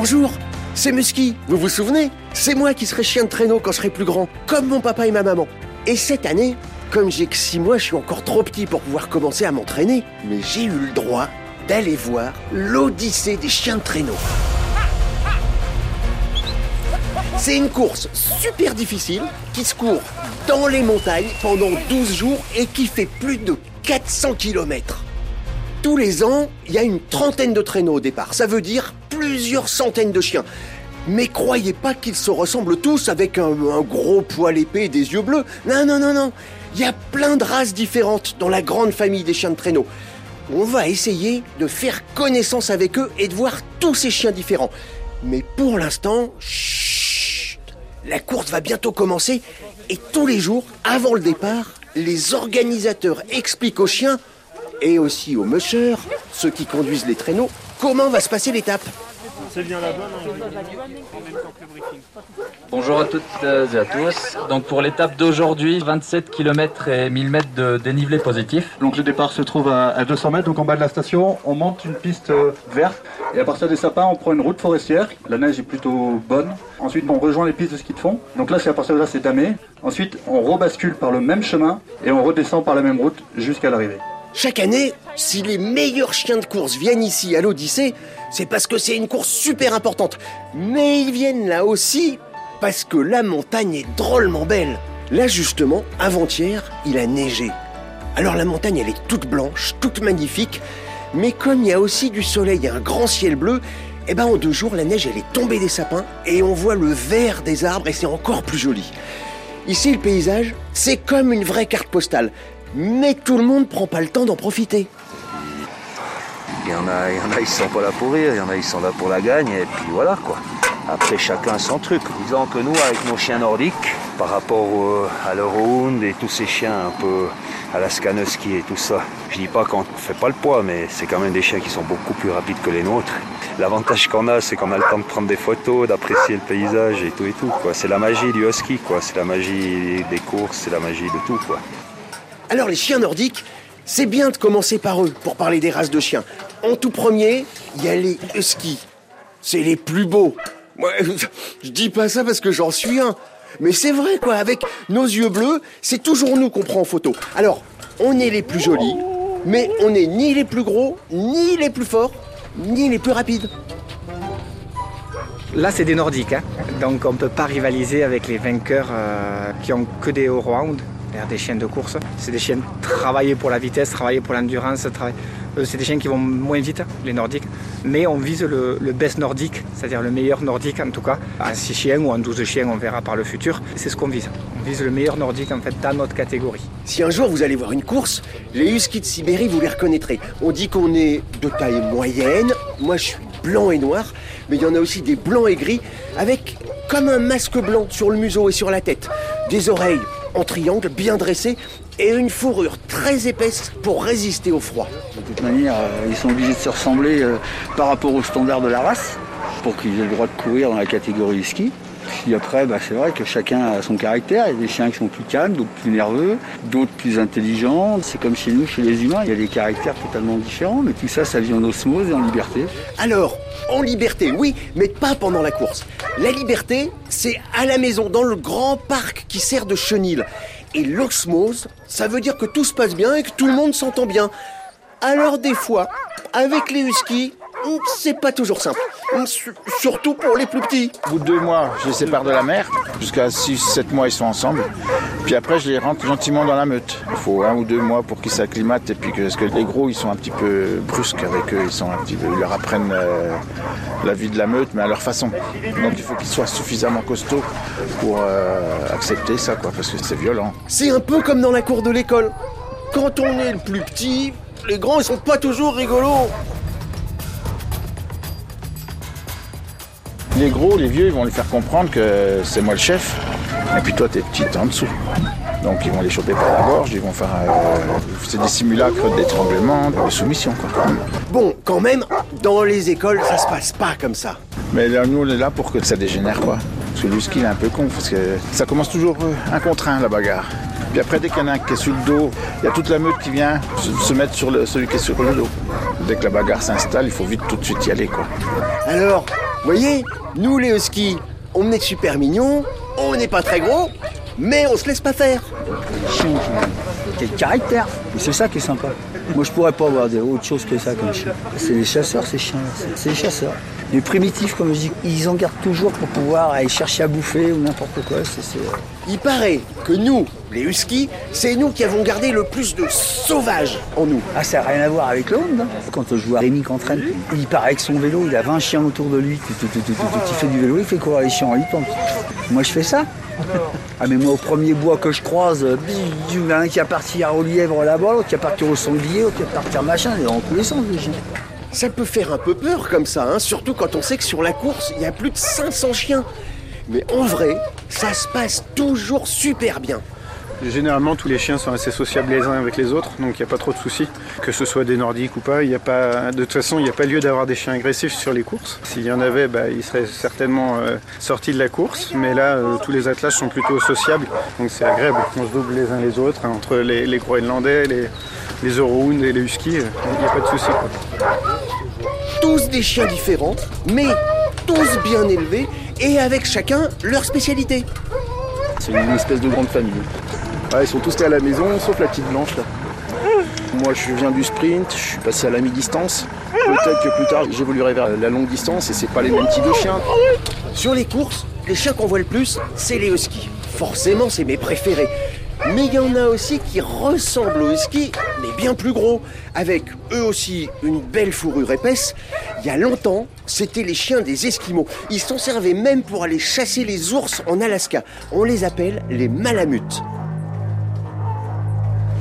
Bonjour, c'est Musky, vous vous souvenez C'est moi qui serai chien de traîneau quand je serai plus grand, comme mon papa et ma maman. Et cette année, comme j'ai que 6 mois, je suis encore trop petit pour pouvoir commencer à m'entraîner, mais j'ai eu le droit d'aller voir l'Odyssée des chiens de traîneau. C'est une course super difficile qui se court dans les montagnes pendant 12 jours et qui fait plus de 400 km. Tous les ans, il y a une trentaine de traîneaux au départ. Ça veut dire plusieurs centaines de chiens. Mais croyez pas qu'ils se ressemblent tous avec un, gros poil épais et des yeux bleus. Non, non, non, non. Il y a plein de races différentes dans la grande famille des chiens de traîneau. On va essayer de faire connaissance avec eux et de voir tous ces chiens différents. Mais pour l'instant, chut, la course va bientôt commencer et tous les jours, avant le départ, les organisateurs expliquent aux chiens et aussi aux mushers, ceux qui conduisent les traîneaux, comment va se passer l'étape. C'est bien le briefing. Bonjour à toutes et à tous. Donc pour l'étape d'aujourd'hui, 27 km et 1000 mètres de dénivelé positif. Donc le départ se trouve à, à 200 mètres, donc en bas de la station, on monte une piste euh, verte et à partir des sapins, on prend une route forestière. La neige est plutôt bonne. Ensuite, on rejoint les pistes de ski de fond. Donc là, c'est à partir de là, c'est damé. Ensuite, on rebascule par le même chemin et on redescend par la même route jusqu'à l'arrivée. Chaque année, si les meilleurs chiens de course viennent ici à l'Odyssée, c'est parce que c'est une course super importante. Mais ils viennent là aussi parce que la montagne est drôlement belle. Là justement, avant-hier, il a neigé. Alors la montagne, elle est toute blanche, toute magnifique, mais comme il y a aussi du soleil et un grand ciel bleu, eh ben en deux jours, la neige, elle est tombée des sapins et on voit le vert des arbres et c'est encore plus joli. Ici, le paysage, c'est comme une vraie carte postale. Mais tout le monde prend pas le temps d'en profiter. Il y en a, il y en a, ils sont pas là pour rire, il y en a, ils sont là pour la gagne, et puis voilà quoi. Après, chacun son truc. Disons que nous, avec nos chiens nordiques, par rapport à l'Eurohound et tous ces chiens un peu à la Skanoski et tout ça, je dis pas qu'on fait pas le poids, mais c'est quand même des chiens qui sont beaucoup plus rapides que les nôtres. L'avantage qu'on a, c'est qu'on a le temps de prendre des photos, d'apprécier le paysage et tout et tout. quoi. C'est la magie du husky, quoi. C'est la magie des courses, c'est la magie de tout, quoi. Alors les chiens nordiques, c'est bien de commencer par eux pour parler des races de chiens. En tout premier, il y a les huskies. C'est les plus beaux. Moi, je dis pas ça parce que j'en suis un. Mais c'est vrai quoi, avec nos yeux bleus, c'est toujours nous qu'on prend en photo. Alors, on est les plus jolis, mais on n'est ni les plus gros, ni les plus forts, ni les plus rapides. Là, c'est des Nordiques, hein. donc on ne peut pas rivaliser avec les vainqueurs euh, qui ont que des all-round, c'est-à-dire des chiens de course. C'est des chiens travaillés pour la vitesse, travaillés pour l'endurance. euh, C'est des chiens qui vont moins vite, les Nordiques. Mais on vise le, le best nordique, c'est-à-dire le meilleur nordique en tout cas. En 6 chiens ou en 12 chiens, on verra par le futur. C'est ce qu'on vise. On vise le meilleur nordique en fait dans notre catégorie. Si un jour vous allez voir une course, les huskies de Sibérie, vous les reconnaîtrez. On dit qu'on est de taille moyenne. Moi, je suis blanc et noir, mais il y en a aussi des blancs et gris, avec comme un masque blanc sur le museau et sur la tête. Des oreilles en triangle, bien dressées, et une fourrure très épaisse pour résister au froid. De toute manière, euh, ils sont obligés de se ressembler euh, par rapport aux standards de la race pour qu'ils aient le droit de courir dans la catégorie ski. Puis après, bah, c'est vrai que chacun a son caractère. Il y a des chiens qui sont plus calmes, d'autres plus nerveux, d'autres plus intelligents. C'est comme chez nous, chez les humains, il y a des caractères totalement différents, mais tout ça, ça vit en osmose et en liberté. Alors, en liberté, oui, mais pas pendant la course. La liberté, c'est à la maison, dans le grand parc qui sert de chenil. Et l'osmose, ça veut dire que tout se passe bien et que tout le monde s'entend bien. Alors des fois, avec les huskies, c'est pas toujours simple. Su- Surtout pour les plus petits. Au bout de deux mois, je les sépare de la mère. Jusqu'à 6-7 mois, ils sont ensemble. Puis après, je les rentre gentiment dans la meute. Il faut un ou deux mois pour qu'ils s'acclimatent. Et puis, que, parce que les gros, ils sont un petit peu brusques avec eux. Ils, sont un petit peu, ils leur apprennent euh, la vie de la meute, mais à leur façon. Donc, il faut qu'ils soient suffisamment costauds pour euh, accepter ça, quoi, parce que c'est violent. C'est un peu comme dans la cour de l'école. Quand on est le plus petit, les grands, ils sont pas toujours rigolos. Les gros, les vieux, ils vont lui faire comprendre que c'est moi le chef. Et puis toi, t'es petit, t'es en dessous. Donc ils vont les choper par la gorge, ils vont faire... euh, c'est des simulacres d'étranglement, de soumission, quoi. Bon, quand même, dans les écoles, ça se passe pas comme ça. Mais là, nous, on est là pour que ça dégénère, quoi. Parce que le ski, il est un peu con, parce que ça commence toujours euh, un contre un, la bagarre. Puis après, dès qu'il y en a un qui est sur le dos, il y a toute la meute qui vient se, mettre sur le- celui qui est sur le dos. Dès que la bagarre s'installe, il faut vite tout de suite y aller, quoi. Alors, voyez, nous les huskies, on est super mignons, on n'est pas très gros, mais on se laisse pas faire. Chien le caractère. C'est ça qui est sympa. Moi, je pourrais pas avoir autre chose que ça comme chien. C'est des chasseurs, ces chiens-là. C'est- des chasseurs. Les primitifs, comme je dis, ils en gardent toujours pour pouvoir aller chercher à bouffer ou n'importe quoi. C'est- Il paraît que nous, les huskies, c'est nous qui avons gardé le plus de sauvages en nous. Ah, ça n'a rien à voir avec le Hound. hein. Quand je à Rémi qu'entraîne, il part avec son vélo, il a 20 chiens autour de lui. Tout, tout, tout, tout, tout, tout. Il fait du vélo, il fait courir les chiens en 8 Moi, je fais ça. Ah, mais moi, au premier bois que je croise, euh, il y en a un qui a parti au lièvre là-bas, l'autre qui a parti au sanglier, l'autre qui a parti machin, il est dans tous les sens, les chiens. Ça peut faire un peu peur comme ça, hein, surtout quand on sait que sur la course, il y a plus de 500 chiens. Mais en vrai, ça se passe toujours super bien. Généralement, tous les chiens sont assez sociables les uns avec les autres, donc il n'y a pas trop de soucis. Que ce soit des nordiques ou pas, de toute façon, il n'y a pas lieu d'avoir des chiens agressifs sur les courses. S'il y en avait, bah, ils seraient certainement euh, sortis de la course, mais là, euh, tous les attelages sont plutôt sociables, donc c'est agréable. On se double les uns les autres, hein, entre les, Groenlandais, les, les et les Huskies, euh, il n'y a pas de soucis. Tous des chiens différents, mais tous bien élevés et avec chacun leur spécialité. C'est une espèce de grande famille. Ouais, ils sont tous à la maison, sauf la petite blanche là. Moi je viens du sprint, je suis passé à la mi-distance. Peut-être que plus tard j'évoluerai vers la longue distance et c'est pas les mêmes types de chiens. Sur les courses, les chiens qu'on voit le plus, c'est les huskies. Forcément, c'est mes préférés. Mais il y en a aussi qui ressemblent aux huskies, mais bien plus gros, avec eux aussi une belle fourrure épaisse. Il y a longtemps, c'était les chiens des Esquimaux. Ils s'en servaient même pour aller chasser les ours en Alaska. On les appelle les malamutes.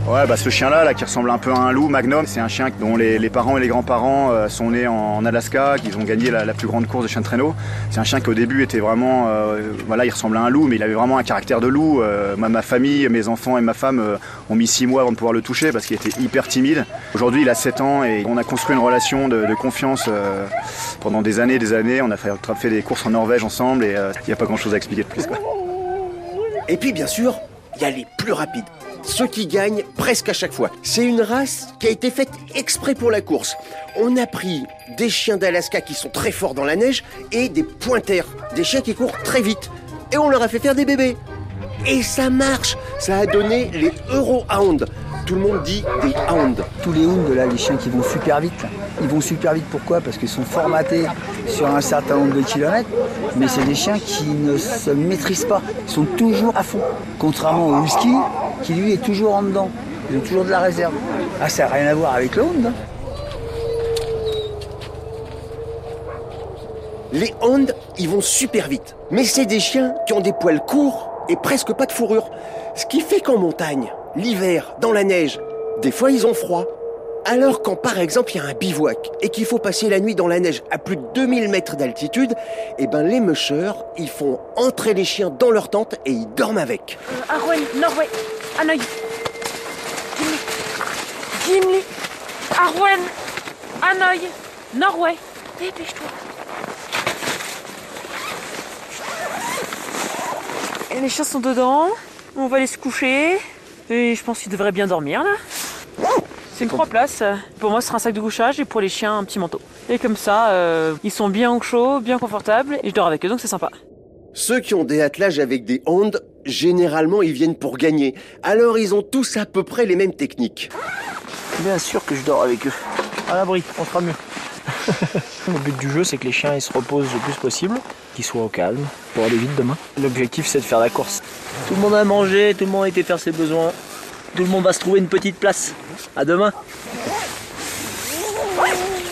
Ouais, bah ce chien-là, là, qui ressemble un peu à un loup, Magnum, c'est un chien dont les, parents et les grands-parents euh, sont nés en, Alaska, qu'ils ont gagné la, plus grande course de chiens de traîneau. C'est un chien qui au début était vraiment, euh, voilà, il ressemble à un loup, mais il avait vraiment un caractère de loup. Euh, ma, famille, mes enfants et ma femme ont mis six mois avant de pouvoir le toucher parce qu'il était hyper timide. Aujourd'hui, il a 7 ans et on a construit une relation de, confiance pendant des années, des années. On a fait, fait des courses en Norvège ensemble et il n'y a pas grand-chose à expliquer de plus. Quoi. Et puis bien sûr, il y a les plus rapides. Ceux qui gagnent presque à chaque fois. C'est une race qui a été faite exprès pour la course. On a pris des chiens d'Alaska qui sont très forts dans la neige et des pointers, des chiens qui courent très vite. Et on leur a fait faire des bébés. Et ça marche Ça a donné les Eurohounds. Tout le monde dit des hounds. Tous les hounds, là, les chiens qui vont super vite, là. ils vont super vite pourquoi? Parce qu'ils sont formatés sur un certain nombre de kilomètres, mais c'est des chiens qui ne se maîtrisent pas. Ils sont toujours à fond. Contrairement au husky, qui lui est toujours en dedans. Ils ont toujours de la réserve. Ah, ça n'a rien à voir avec le hound. hein. Les hounds, ils vont super vite. Mais c'est des chiens qui ont des poils courts et presque pas de fourrure. Ce qui fait qu'en montagne, l'hiver, dans la neige, des fois ils ont froid. Alors quand par exemple il y a un bivouac et qu'il faut passer la nuit dans la neige à plus de 2000 mètres d'altitude, eh ben les mushers, ils font entrer les chiens dans leur tente et ils dorment avec. Arwen, Norway, Hanoï. Gimli. Arwen, Hanoï, Norway. Dépêche-toi. Et les chiens sont dedans. On va aller se coucher. Et je pense qu'ils devraient bien dormir là. C'est une trois places. Pour moi, ce sera un sac de couchage et pour les chiens, un petit manteau. Et comme ça, euh, ils sont bien au chaud, bien confortables et je dors avec eux, donc c'est sympa. Ceux qui ont des attelages avec des hounds, généralement ils viennent pour gagner. Alors ils ont tous à peu près les mêmes techniques. Bien sûr que je dors avec eux. À l'abri, on fera mieux. le but du jeu, c'est que les chiens ils se reposent le plus possible, qu'ils soient au calme, pour aller vite demain. L'objectif, c'est de faire la course. Tout le monde a mangé, tout le monde a été faire ses besoins. Tout le monde va se trouver une petite place. À demain.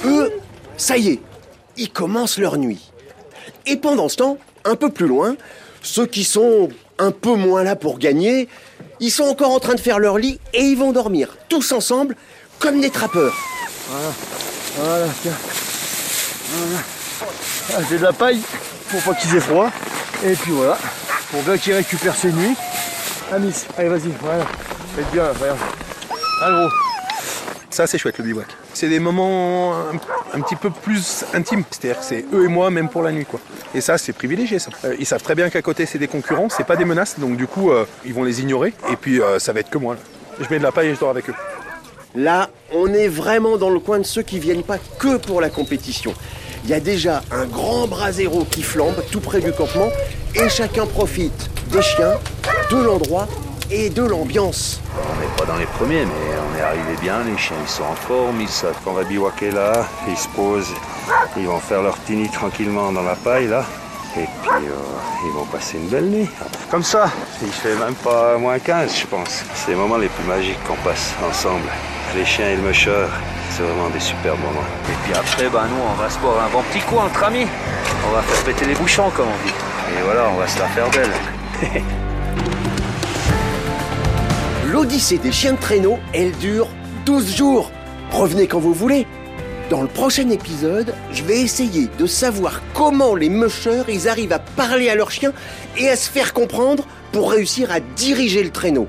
Eux, ça y est, ils commencent leur nuit. Et pendant ce temps, un peu plus loin, ceux qui sont un peu moins là pour gagner, ils sont encore en train de faire leur lit et ils vont dormir, tous ensemble, comme des trappeurs. Voilà, voilà, tiens. Ah, J'ai de la paille pour pas qu'ils aient froid. Et puis voilà, pour bien qu'ils récupèrent ses nuits. Miss, allez vas-y, voilà. Faites bien, regarde. Ah gros. Ça, c'est chouette le bivouac. C'est des moments un, un petit peu plus intimes. C'est-à-dire que c'est eux et moi, même pour la nuit. quoi. Et ça, c'est privilégié. Ça. Euh, ils savent très bien qu'à côté, c'est des concurrents, c'est pas des menaces. Donc du coup, euh, ils vont les ignorer. Et puis, euh, ça va être que moi. là. Je mets de la paille et je dors avec eux. Là, on est vraiment dans le coin de ceux qui viennent pas que pour la compétition. Il y a déjà un grand brasero qui flambe tout près du campement et chacun profite des chiens, de l'endroit et de l'ambiance. On n'est pas dans les premiers, mais on est arrivé bien. Les chiens, ils sont en forme, ils savent qu'on va bivouaquer là. Ils se posent, ils vont faire leur tini tranquillement dans la paille là. Et puis, euh, ils vont passer une belle nuit. Comme ça, il fait même pas moins 15, je pense. C'est les moments les plus magiques qu'on passe ensemble. Les chiens et le musher, c'est vraiment des super moments. Et puis après, ben, nous, on va se boire un bon petit coup entre amis. On va faire péter les bouchons, comme on dit. Et voilà, on va se la faire belle. L'Odyssée des chiens de traîneau, elle dure 12 jours. Revenez quand vous voulez. Dans le prochain épisode, je vais essayer de savoir comment les mushers ils arrivent à parler à leurs chiens et à se faire comprendre pour réussir à diriger le traîneau.